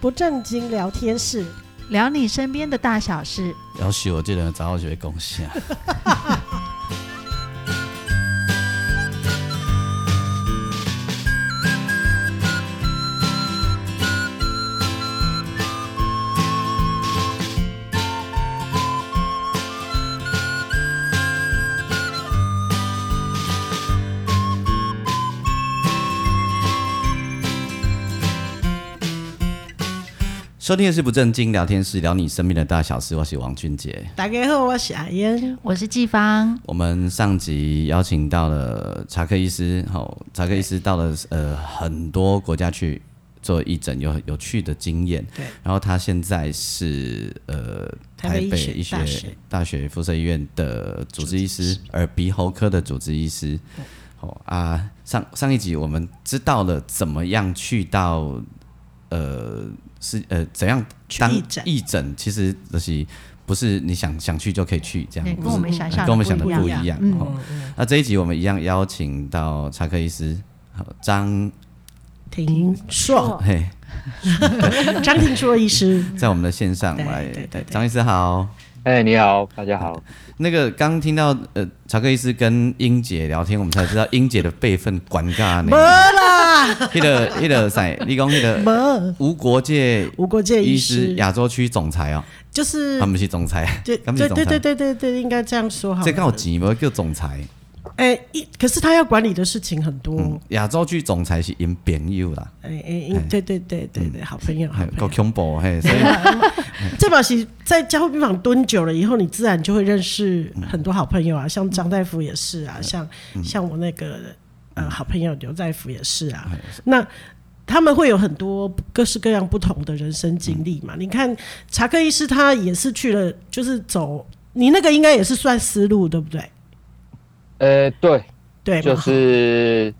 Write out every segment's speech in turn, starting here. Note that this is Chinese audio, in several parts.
不正经聊天室，聊你身边的大小事。要许我这人早就会贡献。收听的是不正经聊天室，聊你生命的大小事。我是王俊杰，大家好，我是阿燕，我是季芳。我们上集邀请到了查克医师，好，查克医师到了呃很多国家去做义诊，有有趣的经验。对，然后他现在是呃台北医学大学附设医院的主治医师，耳鼻喉科的主治医师。好啊，上上一集我们知道了怎么样去到呃。是呃，怎样当义诊？其实就是不是你想想去就可以去这样，跟我们想象跟我们想的不一样。嗯哦、那这一集我们一样邀请到查克医师，张廷硕，嘿，张廷硕医师在我们的线上来。对，张医师好。哎、欸，你好，大家好。那个刚听到呃，查克医师跟英姐聊天，我们才知道英姐的辈分管家呢。没啦，那个那个谁，你讲那个无国界无国界医师亚洲区总裁哦，就是他们是总裁，对对对对对对对，应该这样说好。这刚好几毛叫总裁。哎，一可是他要管理的事情很多。亚洲剧总裁是因朋友啦。哎哎，对对对对对，好朋友，好朋友。够恐怖嘿！这把戏在加护病房蹲久了以后，你自然就会认识很多好朋友啊，像张大夫也是啊，像像我那个呃好朋友刘大夫也是啊。那他们会有很多各式各样不同的人生经历嘛？你看查克医师他也是去了，就是走你那个应该也是算思路对不对？呃，对，对，就是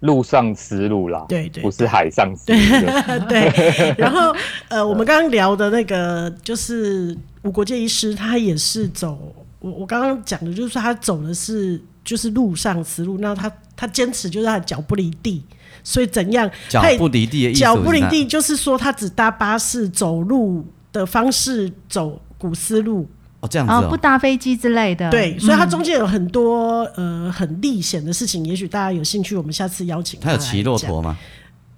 陆上丝路啦，对对，不是海上丝路。对，然后呃，我们刚刚聊的那个就是吴国界医师，他也是走我我刚刚讲的，就是说他走的是就是陆上丝路，那他他坚持就是他脚不离地，所以怎样脚不离地的意思？脚不离地就是说他只搭巴士走路的方式走古丝路。哦，这样子哦，哦，不搭飞机之类的。对，所以它中间有很多、嗯、呃很历险的事情，也许大家有兴趣，我们下次邀请他。他有骑骆驼吗？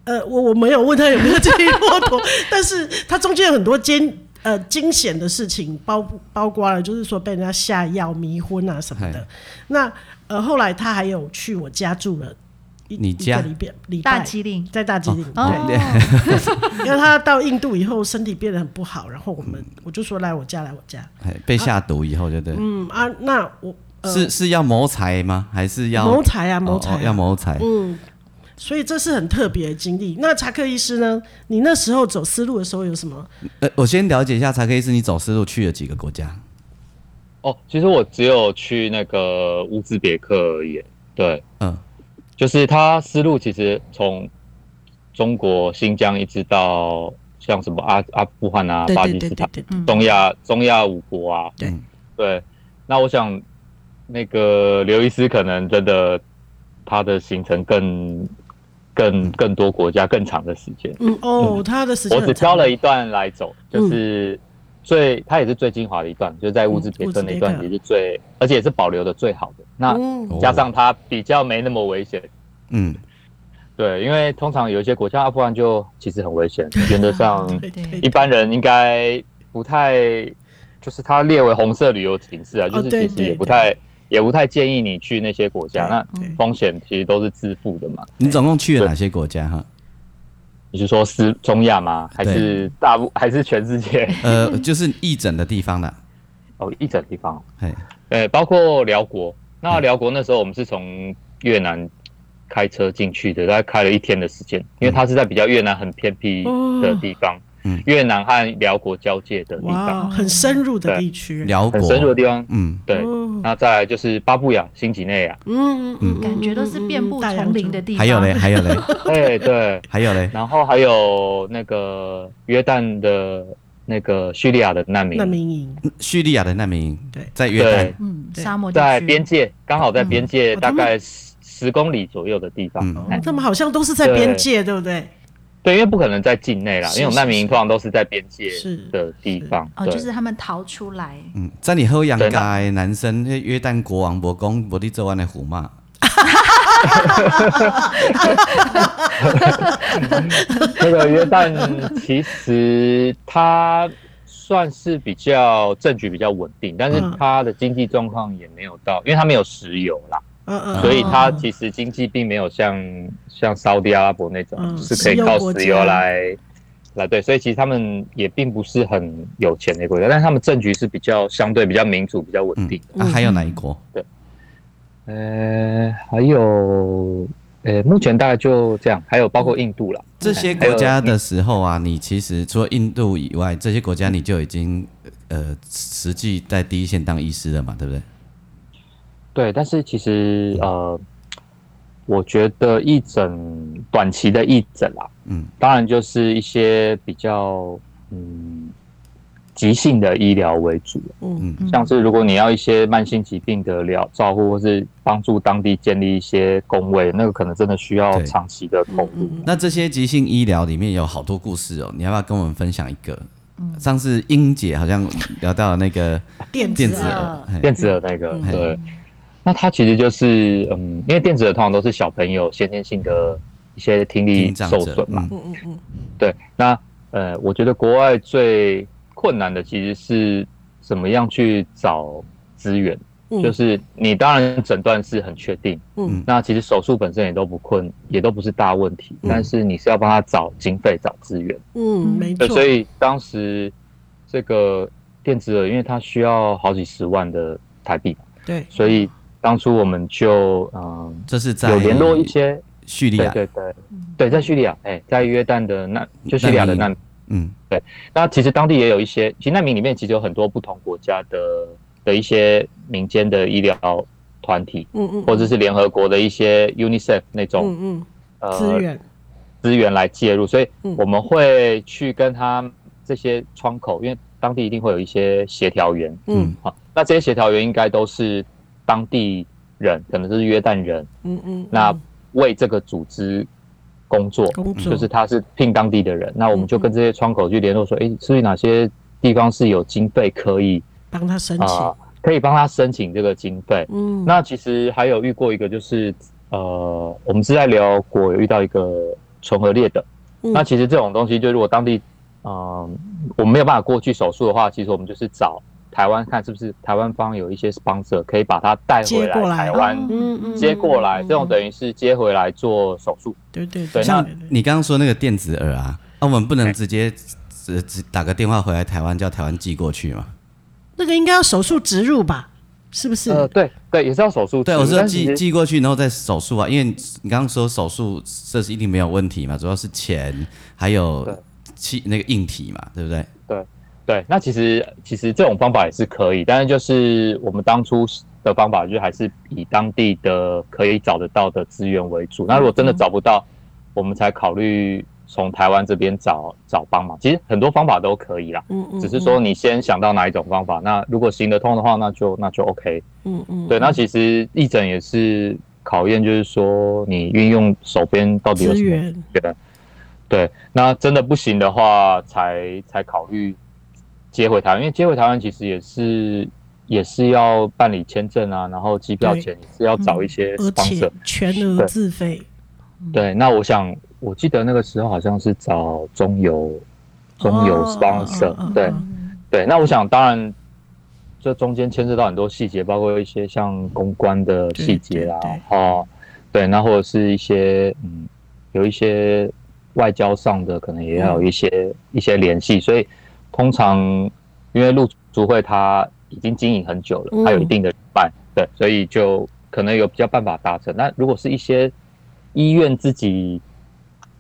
呃，我我没有问他有没有骑骆驼，但是他中间有很多惊呃惊险的事情，包包括了就是说被人家下药、迷昏啊什么的。那呃后来他还有去我家住了。你家大吉岭，在大吉岭，哦、对，因为他到印度以后身体变得很不好，然后我们我就说来我家，来我家，被下毒以后就对，嗯啊，那我、呃、是是要谋财吗？还是要谋财啊？谋财、要谋财，嗯，所以这是很特别的经历。那查克医师呢？你那时候走丝路的时候有什么？呃，我先了解一下查克医师，你走丝路去了几个国家？哦，其实我只有去那个乌兹别克而已，对，嗯。就是他思路其实从中国新疆一直到像什么阿阿富汗啊、巴基斯坦、东亚中亚五国啊，对。对。那我想那个刘医师可能真的他的行程更更更多国家更长的时间。嗯哦，他的时间我只挑了一段来走，就是最它也是最精华的一段，就是在物资撇村那一段也是最而且也是保留的最好的。那加上它比较没那么危险，嗯，对，因为通常有一些国家，阿富汗就其实很危险，原则上一般人应该不太，就是它列为红色旅游警示啊，就是其实也不太也不太建议你去那些国家，那风险其实都是自负的嘛。你总共去了哪些国家哈？你是说是中亚吗？还是大部还是全世界？呃，就是义诊的地方的。哦，义诊地方，嘿，呃，包括辽国。那辽国那时候我们是从越南开车进去的，大概开了一天的时间，因为它是在比较越南很偏僻的地方，嗯，越南和辽国交界的地方，很深入的地区，辽国。很深入的地方，嗯，对。那再来就是巴布亚新几内亚，嗯嗯，感觉都是遍布丛林的地方。还有嘞，还有嘞，对 对，还有嘞，然后还有那个约旦的。那个叙利亚的难民。难民营，叙利亚的难民营，对，在约旦，嗯，沙漠在边界，刚好在边界大概十公里左右的地方。嗯，他们好像都是在边界，对不对？对，因为不可能在境内啦，因为我们难民营通常都是在边界的地方。哦，就是他们逃出来。嗯，在你后阳街男生，那约旦国王伯公伯利做完的虎嘛。那个约旦其实他算是比较政局比较稳定，但是他的经济状况也没有到，因为他没有石油啦。嗯嗯，所以它其实经济并没有像像沙特阿拉伯那种，嗯、是可以靠石油来来对，所以其实他们也并不是很有钱的国家，但是他们政局是比较相对比较民主、比较稳定的。嗯、啊，还有哪一国？对，呃，还有呃，目前大概就这样，还有包括印度了。这些国家的时候啊，你其实除了印度以外，这些国家你就已经呃实际在第一线当医师了嘛，对不对？对，但是其实呃，我觉得义诊短期的义诊啦，嗯，当然就是一些比较嗯急性的医疗为主，嗯嗯，像是如果你要一些慢性疾病的疗照护，或是帮助当地建立一些工位，那个可能真的需要长期的投入。那这些急性医疗里面有好多故事哦，你要不要跟我们分享一个？上次英姐好像聊到了那个电子耳，电子耳那个，对。那它其实就是，嗯，因为电子耳通常都是小朋友先天性的一些听力受损嘛，嗯嗯嗯，对。那呃，我觉得国外最困难的其实是怎么样去找资源，嗯、就是你当然诊断是很确定，嗯，那其实手术本身也都不困，也都不是大问题，嗯、但是你是要帮他找经费、找资源，嗯，没错。所以当时这个电子耳，因为它需要好几十万的台币，对，所以。当初我们就嗯，这是在有联络一些叙利亚，对对对，在叙利亚，哎，在约旦的那，就叙利亚的难民，嗯，对。那其实当地也有一些，其实难民里面其实有很多不同国家的的一些民间的医疗团体，嗯嗯，或者是联合国的一些 UNICEF 那种，嗯嗯，呃，资源。资源来介入，所以我们会去跟他这些窗口，因为当地一定会有一些协调员，嗯，好，那这些协调员应该都是。当地人可能是约旦人，嗯嗯，那为这个组织工作，工作。就是他是聘当地的人，那我们就跟这些窗口去联络，说，哎，是不是哪些地方是有经费可以帮他申请，可以帮他申请这个经费。嗯，那其实还有遇过一个，就是呃，我们是在辽国有遇到一个唇腭裂的，那其实这种东西，就如果当地，嗯，我们没有办法过去手术的话，其实我们就是找。台湾看是不是台湾方有一些 sponsor 可以把它带回来台湾，嗯嗯，接过来，这种等于是接回来做手术。对对对。像你刚刚说那个电子耳啊，那我们不能直接只只打个电话回来台湾，叫台湾寄过去吗？那个应该要手术植入吧？是不是？呃，对对，也是要手术。对，我说寄寄过去，然后再手术啊，因为你刚刚说手术这是一定没有问题嘛，主要是钱还有气那个硬体嘛，对不对？对。那其实其实这种方法也是可以，但是就是我们当初的方法，就还是以当地的可以找得到的资源为主。那如果真的找不到，我们才考虑从台湾这边找找帮忙。其实很多方法都可以啦，嗯嗯，只是说你先想到哪一种方法，那如果行得通的话，那就那就 OK，嗯嗯，对。那其实义诊也是考验，就是说你运用手边到底有什么资源，对，那真的不行的话，才才考虑。接回台湾，因为接回台湾其实也是也是要办理签证啊，然后机票钱也是要找一些 sponsor，嗯、全额自费。对，那我想我记得那个时候好像是找中游，中游 sponsor，哦。对，对。那我想当然这中间牵涉到很多细节，包括一些像公关的细节啊，哦，对，那或者是一些嗯，有一些外交上的可能也要有一些、嗯、一些联系，所以。通常，因为陆竹会他已经经营很久了，他有一定的办，对，所以就可能有比较办法达成。那如果是一些医院自己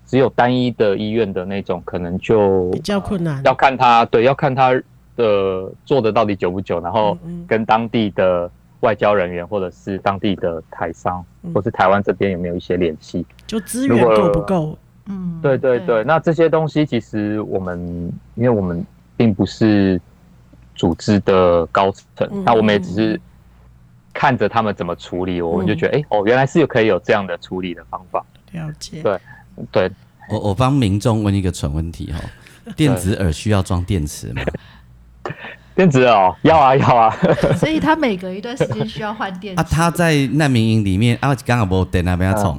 只有单一的医院的那种，可能就比较困难。要看他，对，要看他的做的到底久不久，然后跟当地的外交人员或者是当地的台商，或是台湾这边有没有一些联系，就资源够不够？嗯，对对对。那这些东西其实我们，因为我们。并不是组织的高层，那我们也只是看着他们怎么处理，我们就觉得，哎，哦，原来是可以有这样的处理的方法。了解。对对，我我帮民众问一个蠢问题哈，电子耳需要装电池吗？电子哦要啊要啊，所以他每隔一段时间需要换电池。啊，他在难民营里面啊，刚好没电那边要充。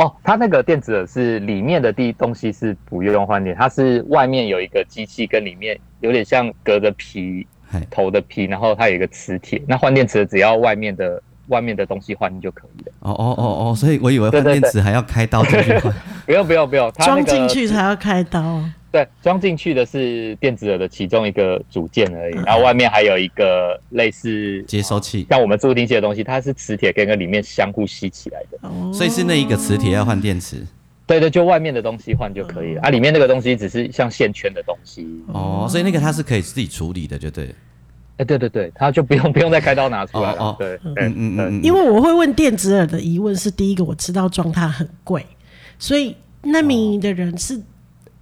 哦，它那个电子耳是里面的地东西是不用换电，它是外面有一个机器跟里面有点像隔着皮头的皮，然后它有一个磁铁，那换电池只要外面的。外面的东西换就可以了。哦哦哦哦，所以我以为换电池还要开刀进去换。不用不用不用，装进去才要开刀。对，装进去的是电子耳的其中一个组件而已，然后外面还有一个类似接收器，像我们助听器的东西，它是磁铁跟个里面相互吸起来的。哦，所以是那一个磁铁要换电池。对对，就外面的东西换就可以了。啊，里面那个东西只是像线圈的东西。哦，所以那个它是可以自己处理的，就对。哎，对对对，他就不用不用再开刀拿出来了。对，嗯嗯嗯。因为我会问电子耳的疑问是：第一个，我知道装它很贵，所以那名营的人是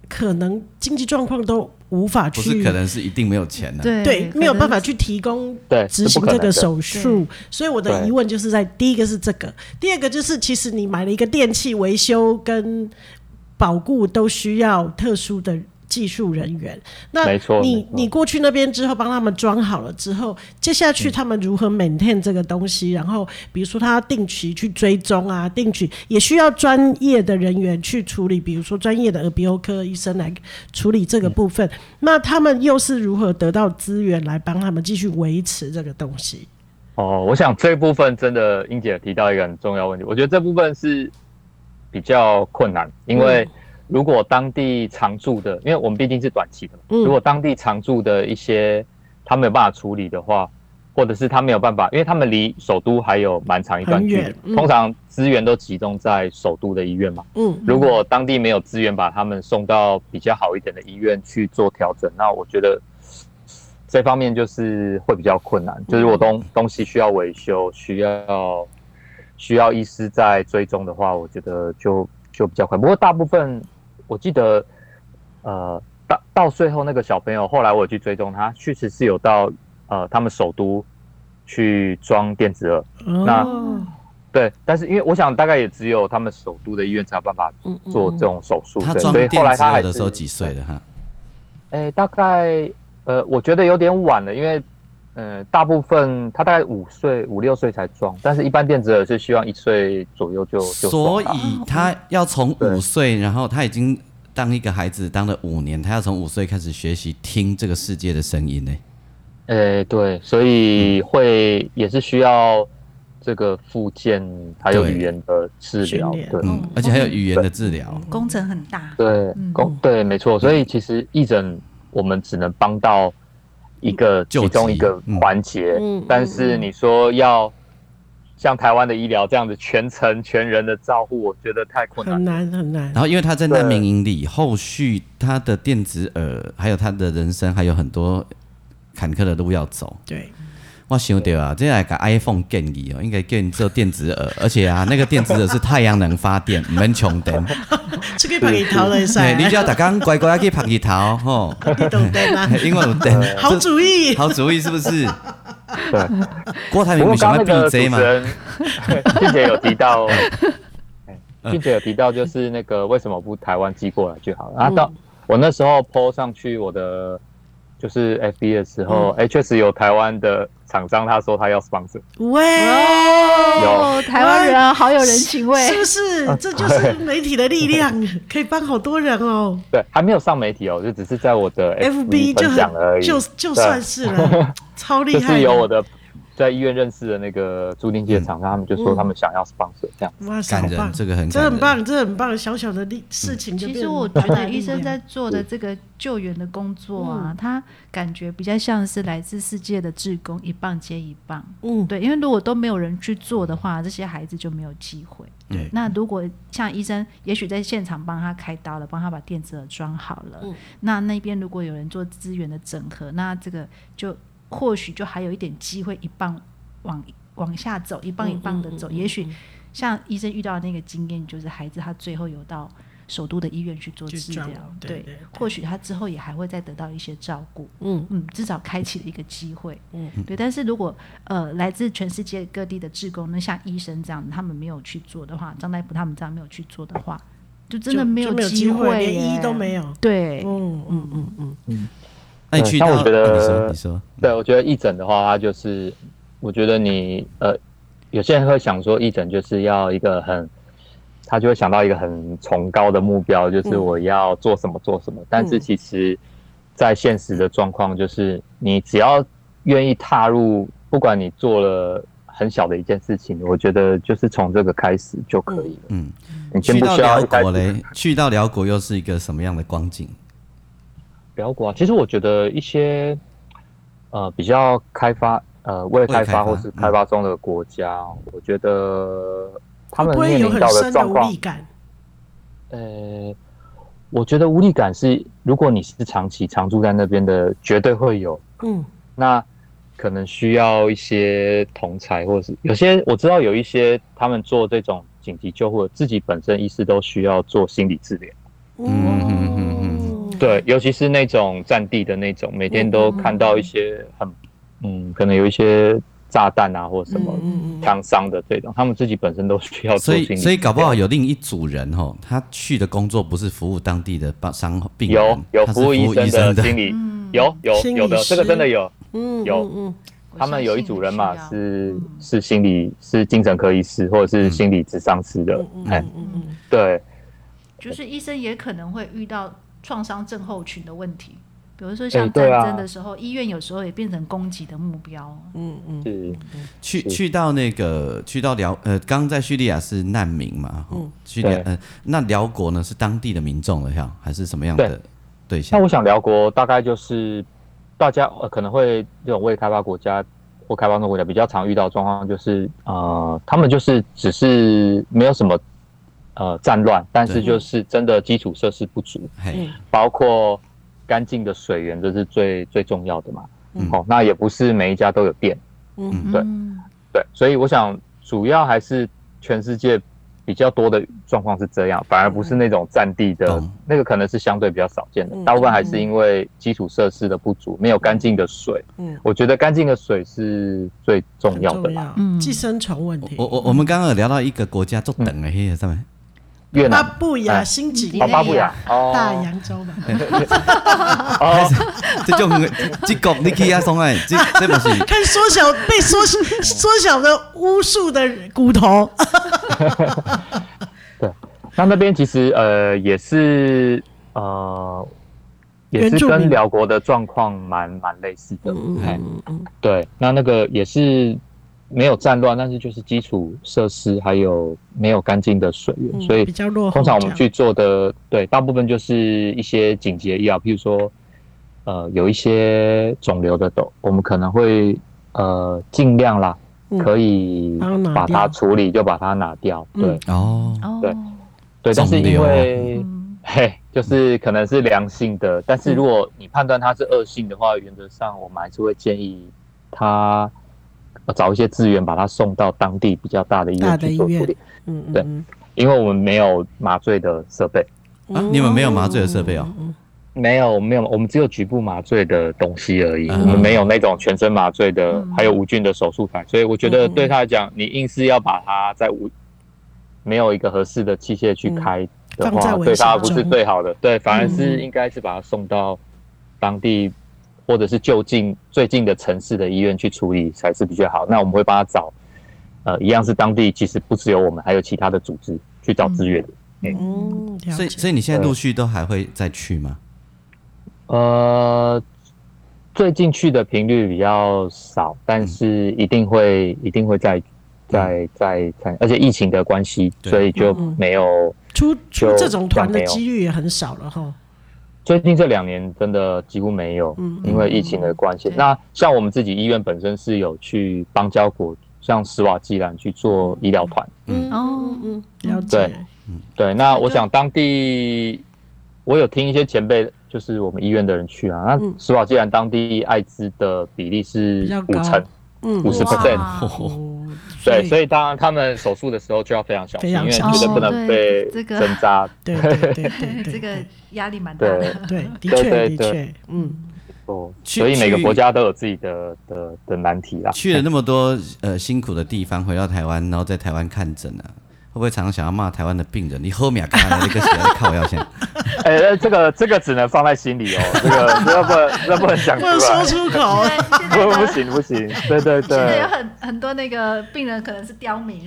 可能经济状况都无法去，不是可能是一定没有钱的，对对，没有办法去提供执行这个手术。所以我的疑问就是在第一个是这个，第二个就是其实你买了一个电器维修跟保固都需要特殊的。技术人员，那你你过去那边之后帮他们装好了之后，接下去他们如何 maintain 这个东西？然后比如说他定期去追踪啊，定期也需要专业的人员去处理，比如说专业的耳鼻喉科医生来处理这个部分。那他们又是如何得到资源来帮他们继续维持这个东西？哦，我想这部分真的英姐提到一个很重要问题，我觉得这部分是比较困难，因为。如果当地常住的，因为我们毕竟是短期的嘛，如果当地常住的一些他没有办法处理的话，或者是他没有办法，因为他们离首都还有蛮长一段距离，通常资源都集中在首都的医院嘛。嗯，如果当地没有资源把他们送到比较好一点的医院去做调整，那我觉得这方面就是会比较困难。就是如果东东西需要维修，需要需要医师在追踪的话，我觉得就就比较快。不过大部分。我记得，呃，到到最后那个小朋友，后来我有去追踪他，确实是有到呃他们首都去装电子耳。哦、那对，但是因为我想大概也只有他们首都的医院才有办法做这种手术。他装电子耳的时候几岁的哈？哎、欸，大概呃，我觉得有点晚了，因为呃，大部分他大概五岁五六岁才装，但是一般电子耳是希望一岁左右就就。所以他要从五岁，然后他已经当一个孩子当了五年，他要从五岁开始学习听这个世界的声音呢。哎、欸，对，所以会也是需要这个附件还有语言的治疗，对，对嗯，而且还有语言的治疗，工程很大。对，工对，没错，所以其实义诊我们只能帮到。一个其中一个环节，嗯，但是你说要像台湾的医疗这样子全程全人的照护，我觉得太困难，很难很难。然后因为他在难民营里，后续他的电子耳还有他的人生还有很多坎坷的路要走，对。我想到啊，这来个 iPhone 建议哦，应该建议做电子耳，而且啊，那个电子耳是太阳能发电，唔免充电。这个拍日头来使。你只要大家乖乖去拍日头，吼。你懂得吗？因为有 电。好主意。好主意是不是？对。郭台铭不想要闭嘴吗？并且 有提到，并且有提到，就是那个为什么不台湾寄过来就好了？啊，到我那时候 po 上去我的。就是 FB 的时候，哎、嗯，确实有台湾的厂商，他说他要 sponsor。喂，有台湾人好有人情味，是不是？这就是媒体的力量，可以帮好多人哦。对，还没有上媒体哦，就只是在我的 FB 分享而已，就就算是了，超厉害，就是有我的。在医院认识的那个助听器的厂商，他们就说他们想要 sponsor 这样。哇，感人，这个很，这很棒，这很棒，小小的力事情。其实我觉得医生在做的这个救援的工作啊，他感觉比较像是来自世界的志工，一棒接一棒。嗯，对，因为如果都没有人去做的话，这些孩子就没有机会。对，那如果像医生，也许在现场帮他开刀了，帮他把电子耳装好了，那那边如果有人做资源的整合，那这个就。或许就还有一点机会，一棒往往下走，一棒一棒的走。嗯嗯嗯嗯、也许像医生遇到的那个经验，就是孩子他最后有到首都的医院去做治疗，对，对，对，对。或许他之后也还会再得到一些照顾，嗯嗯，至少开启了一个机会，嗯对。但是如果呃来自全世界各地的志工，那像医生这样，他们没有去做的话，张大夫他们这样没有去做的话，就真的没有机会，连医都没有。对，嗯嗯嗯嗯嗯。那你去到，我觉得，你说，你说，对我觉得义诊的话，它就是，我觉得你呃，有些人会想说，义诊就是要一个很，他就会想到一个很崇高的目标，就是我要做什么做什么。但是其实，在现实的状况，就是你只要愿意踏入，不管你做了。很小的一件事情，我觉得就是从这个开始就可以了。嗯，你先不需要去到辽国嘞，去到辽国又是一个什么样的光景？其实我觉得一些呃比较开发呃未开发或是开发中的国家，嗯、我觉得他们面临到的状况，呃，我觉得无力感是，如果你是长期常住在那边的，绝对会有。嗯，那。可能需要一些同才，或者是有些我知道有一些他们做这种紧急救护，自己本身医师都需要做心理治疗。嗯嗯嗯嗯，对，尤其是那种战地的那种，每天都看到一些很嗯，可能有一些炸弹啊或什么枪伤的这种，他们自己本身都需要做心理。所以所以搞不好有另一组人哦，他去的工作不是服务当地的伤病人，有有服务医生的心理，有有有的，这个真的有。嗯，有，嗯，他们有一组人嘛，是是心理是精神科医师或者是心理咨商师的，哎，嗯嗯，对，就是医生也可能会遇到创伤症候群的问题，比如说像战争的时候，医院有时候也变成攻击的目标，嗯嗯，是，去去到那个去到辽呃，刚刚在叙利亚是难民嘛，嗯，叙利亚呃，那辽国呢是当地的民众了呀，还是什么样的对。象？那我想辽国大概就是。大家呃可能会这种未开发国家或开发中国家比较常遇到状况，就是呃，他们就是只是没有什么呃战乱，但是就是真的基础设施不足，包括干净的水源，这是最最重要的嘛。嗯，哦，那也不是每一家都有电。嗯，对对，所以我想主要还是全世界。比较多的状况是这样，反而不是那种占地的，嗯、那个可能是相对比较少见的，嗯、大部分还是因为基础设施的不足，没有干净的水。嗯，我觉得干净的水是最重要的吧。嗯，寄生虫问题。我我我们刚刚有聊到一个国家做等的，嘿，上面。越南、巴布亚新几内亚、巴布亚、大洋洲嘛。这种这个你可以啊，松哎，这这不是？看缩小被缩缩小的巫术的骨头。对，那那边其实呃也是呃也是跟辽国的状况蛮蛮类似的。嗯嗯，对，那那个也是。没有战乱，但是就是基础设施还有没有干净的水源，嗯、所以通常我们去做的，对，大部分就是一些紧急的医疗，譬如说，呃，有一些肿瘤的痘，我们可能会呃尽量啦，嗯、可以把它处理，就把它拿掉，嗯、对，哦，对，对，但是因为，嘿，就是可能是良性的，但是如果你判断它是恶性的话，原则上我们还是会建议他。找一些资源，把他送到当地比较大的医院去做处理。嗯，对，因为我们没有麻醉的设备啊，你们没有麻醉的设备哦？没有，没有，我们只有局部麻醉的东西而已。我们没有那种全身麻醉的，还有无菌的手术台。所以我觉得对他来讲，你硬是要把他在无没有一个合适的器械去开的话，对他不是最好的。对，反而是应该是把他送到当地。或者是就近最近的城市的医院去处理才是比较好。那我们会帮他找，呃，一样是当地，其实不只有我们，还有其他的组织去找资源。嗯，嗯，所以所以你现在陆续都还会再去吗？呃，最近去的频率比较少，但是一定会一定会再再再看，而且疫情的关系，所以就没有出出这种团的几率也很少了哈。最近这两年真的几乎没有，因为疫情的关系。那像我们自己医院本身是有去邦交国，像斯瓦基兰去做医疗团。嗯哦嗯，了解。对，对。那我想当地，我有听一些前辈，就是我们医院的人去啊。那斯瓦基兰当地艾滋的比例是五成，嗯，五十 percent。对，所以当然他们手术的时候就要非常小心，因为绝对不能被针扎。对对对对，这个压力蛮大的。对，的确的确，嗯。哦，所以每个国家都有自己的的的难题啦。去了那么多呃辛苦的地方，回到台湾，然后在台湾看诊啊，会不会常常想要骂台湾的病人？你后面刚才那个写的靠腰线，哎、欸，这个这个只能放在心里哦，这个 这不能这不能讲出来，不能说出口，不不行不行，对对对。现在有很很多那个病人可能是刁民。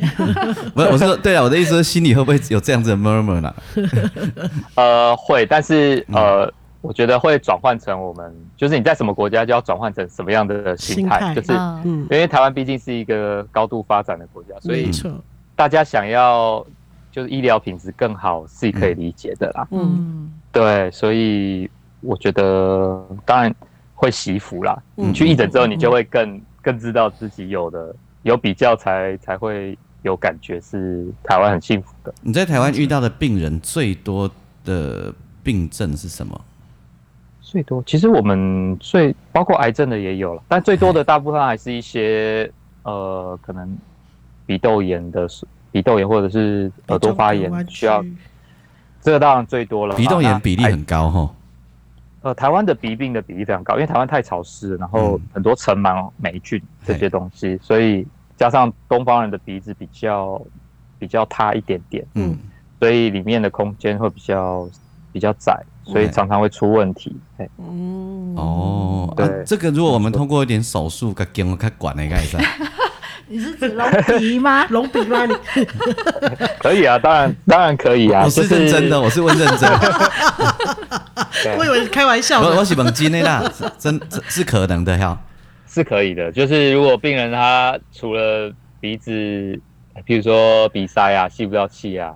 不是，我是说，对啊，我的意思是心里会不会有这样子的 murmur 呢？呃，会，但是呃。嗯我觉得会转换成我们，就是你在什么国家就要转换成什么样的心态，就是，因为台湾毕竟是一个高度发展的国家，所以大家想要就是医疗品质更好是可以理解的啦。嗯，对，所以我觉得当然会惜福啦。你去义诊之后，你就会更更知道自己有的有比较才才会有感觉，是台湾很幸福的。你在台湾遇到的病人最多的病症是什么？最多，其实我们最包括癌症的也有了，但最多的大部分还是一些呃，可能鼻窦炎的，鼻窦炎或者是耳朵发炎需要，这个当然最多了。鼻窦炎比例很高哈。呃，台湾的鼻病的比例非常高，因为台湾太潮湿了，然后很多尘螨、霉菌这些东西，所以加上东方人的鼻子比较比较塌一点点，嗯，所以里面的空间会比较比较窄。所以常常会出问题。嗯，哦，对、啊，这个如果我们通过一点手术，给给我看管的，应该是。你是指隆鼻吗？隆鼻吗？你可以啊，当然当然可以啊。我是认真的，我是问认真。我以为是开玩笑。我我是问真的啦，真是可能的哈，是可以的。就是如果病人他除了鼻子，譬如说鼻塞啊，吸不到气啊。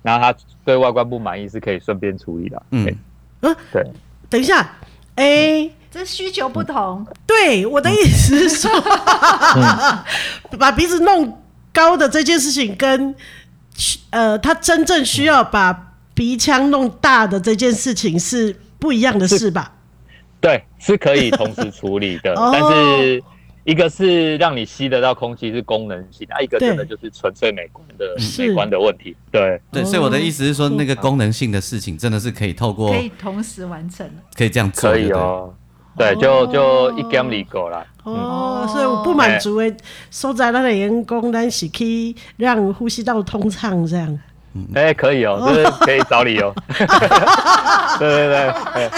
然后他对外观不满意，是可以顺便处理的。嗯，嗯，对。等一下，哎、欸，这需求不同。对，我的意思是说，嗯、把鼻子弄高的这件事情，跟呃，他真正需要把鼻腔弄大的这件事情是不一样的事吧？对，是可以同时处理的，但是。一个是让你吸得到空气是功能性，啊，一个真的就是纯粹美观的美观的问题。对对，所以我的意思是说，那个功能性的事情真的是可以透过可以同时完成，可以这样做，可以哦。对，就就一 game 里够了。哦，所以我不满足诶，收在那个员工，但是可以让呼吸道通畅这样。哎，可以哦，就是可以找理由。对 对对。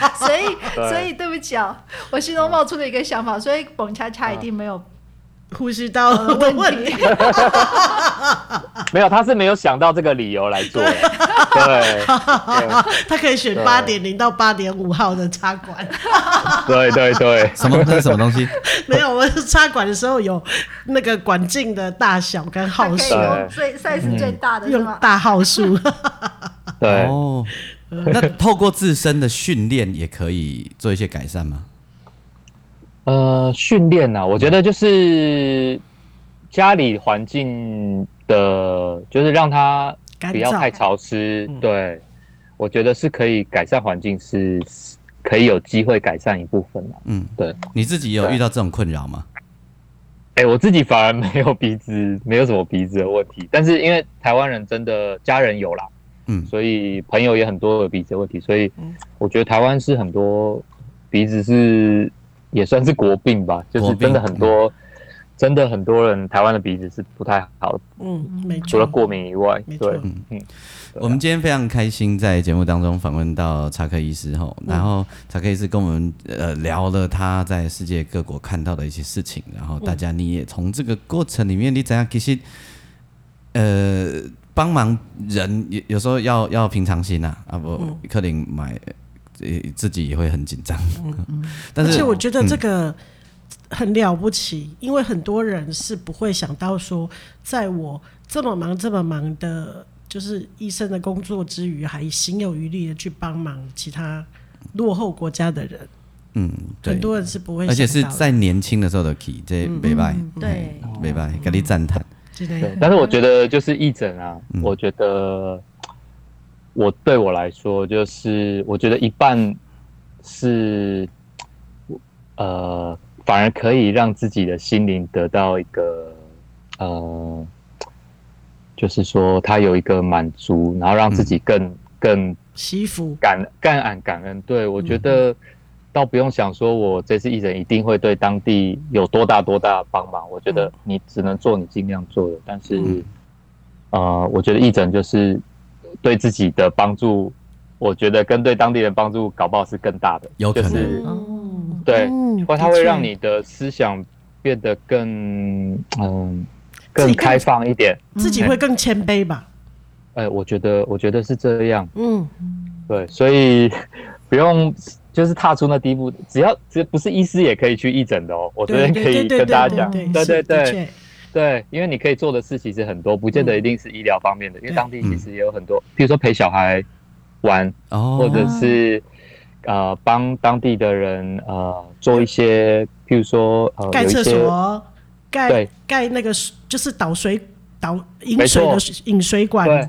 所以，所以对不起哦，我心中冒出了一个想法，所以蹦恰恰一定没有呼吸道的问题。没有，他是没有想到这个理由来做的。对，他可以选八点零到八点五号的插管。对对对，什么？这是什么东西？没有，我插管的时候有那个管径的大小跟号数，最 size 最大的用大号数。对。那透过自身的训练也可以做一些改善吗？呃，训练呢，我觉得就是家里环境的，就是让它不要太潮湿。嗯、对，我觉得是可以改善环境，是可以有机会改善一部分的。嗯，对。你自己有遇到这种困扰吗？哎、欸，我自己反而没有鼻子，没有什么鼻子的问题。但是因为台湾人真的家人有啦。嗯，所以朋友也很多有鼻子的问题，所以我觉得台湾是很多鼻子是也算是国病吧，就是真的很多，真的很多人台湾的鼻子是不太好的，嗯，没错，除了过敏以外，对，嗯。嗯。我们今天非常开心在节目当中访问到查克医师吼，然后查克医师跟我们呃聊了他在世界各国看到的一些事情，然后大家你也从这个过程里面你怎样其实呃。帮忙人有有时候要要平常心呐，啊不，可能买自己也会很紧张。嗯嗯，但是而且我觉得这个很了不起，嗯，因为很多人是不会想到说，在我这么忙这么忙的，就是医生的工作之余，还心有余力的去帮忙其他落后国家的人。嗯，对，很多人是不会想到，而且是在年轻的时候的起，这没拜，对，没拜，给你赞叹。对，但是我觉得就是义诊啊，嗯、我觉得我对我来说，就是我觉得一半是呃，反而可以让自己的心灵得到一个呃，就是说他有一个满足，然后让自己更、嗯、更惜福感感恩感恩。对，我觉得。嗯倒不用想说，我这次义诊一定会对当地有多大多大的帮忙。我觉得你只能做你尽量做的，但是呃，我觉得义诊就是对自己的帮助，我觉得跟对当地人帮助搞不好是更大的，有可能，就是、对，或、嗯、它会让你的思想变得更嗯更开放一点，自己会更谦卑吧？哎、欸，我觉得我觉得是这样，嗯，对，所以 不用就是踏出那第一步，只要只不是医师也可以去义诊的哦，我这边可以跟大家讲，对对对。对，因为你可以做的事其实很多，不见得一定是医疗方面的，嗯、因为当地其实也有很多，嗯、比如说陪小孩玩，哦、或者是呃帮当地的人呃做一些，譬如说呃盖厕所，盖对。盖那个就是导水导饮水的引水管，对，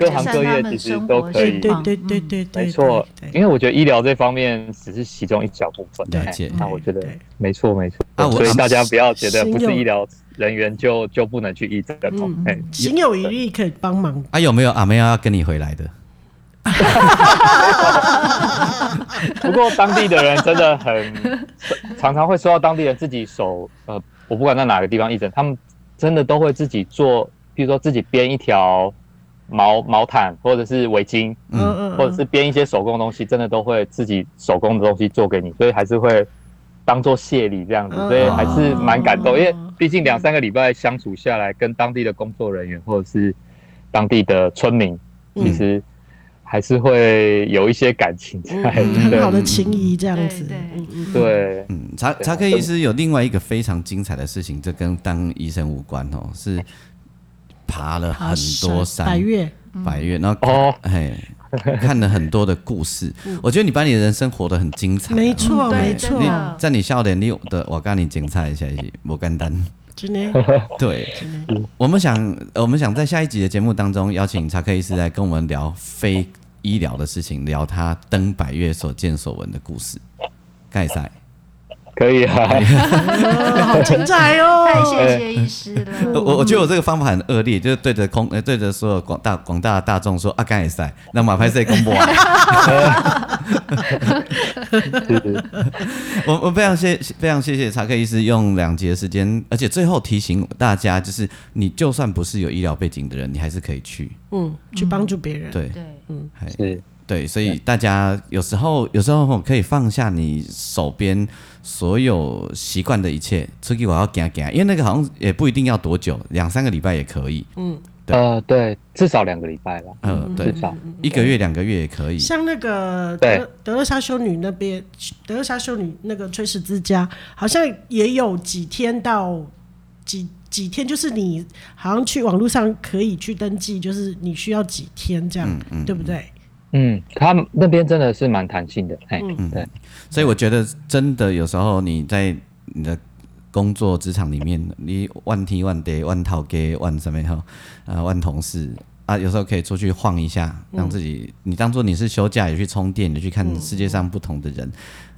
各行各业其实都可以，对对对对对，没错，因为我觉得医疗这方面只是其中一小部分，对，那我觉得没错没错，所以大家不要觉得不是医疗。人员就就不能去义诊的，嗯，行有余力可以帮忙。啊，有没有阿妹要跟你回来的？不过当地的人真的很常常会说到当地人自己手，呃，我不管在哪个地方义诊，他们真的都会自己做，比如说自己编一条毛毛毯或者是围巾，嗯。嗯，或者是编一些手工的东西，真的都会自己手工的东西做给你，所以还是会。当做谢礼这样子，所以还是蛮感动，因为毕竟两三个礼拜相处下来，跟当地的工作人员或者是当地的村民，其实还是会有一些感情在，很好的情谊这样子。对，嗯，查查克医师有另外一个非常精彩的事情，这跟当医生无关哦，是爬了很多山，百岳，百岳，然后哦，嘿。看了很多的故事，我觉得你把你的人生活得很精彩。没错，没错。在你笑脸里的，我跟你精彩一下，不简单。真的。对，我们想，我们想在下一集的节目当中邀请查克医师来跟我们聊非医疗的事情，聊他登百岳所见所闻的故事。盖赛。可以啊，好精彩哦！太谢谢医师了。我我觉得我这个方法很恶劣，就是对着空，对着所有广大广大的大众说啊，刚也赛，那马拍赛公布啊。我我非常谢非常谢谢查克医师用两节的时间，而且最后提醒大家，就是你就算不是有医疗背景的人，你还是可以去，嗯，去帮助别人。对对，嗯，是。对，所以大家有时候有时候可以放下你手边所有习惯的一切，出去我要给他给他，因为那个好像也不一定要多久，两三个礼拜也可以。嗯，对呃，对，至少两个礼拜吧。嗯，对，至少一个月、两个月也可以。像那个德德勒莎修女那边，德勒莎修女那个炊事之家，好像也有几天到几几天，就是你好像去网络上可以去登记，就是你需要几天这样，嗯嗯、对不对？嗯，他们那边真的是蛮弹性的，哎，嗯，对，所以我觉得真的有时候你在你的工作职场里面，你万天万地万头家万什么哈，呃，万同事啊，有时候可以出去晃一下，让自己，你当做你是休假也去充电，你去看世界上不同的人，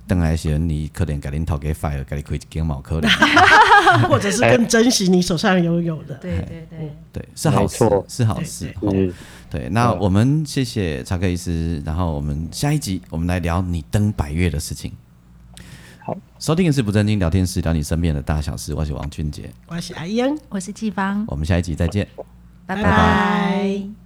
等来时你可能给你头家 fire，给你开一间毛可能，或者是更珍惜你手上拥有的，对对对，对，是好事，是好事，嗯。对，那我们谢谢查克医师，然后我们下一集我们来聊你登百月的事情。好，收听的是不正经聊天室，聊你身边的大小事。我是王俊杰，我是阿英，我是季芳，我们下一集再见，拜拜。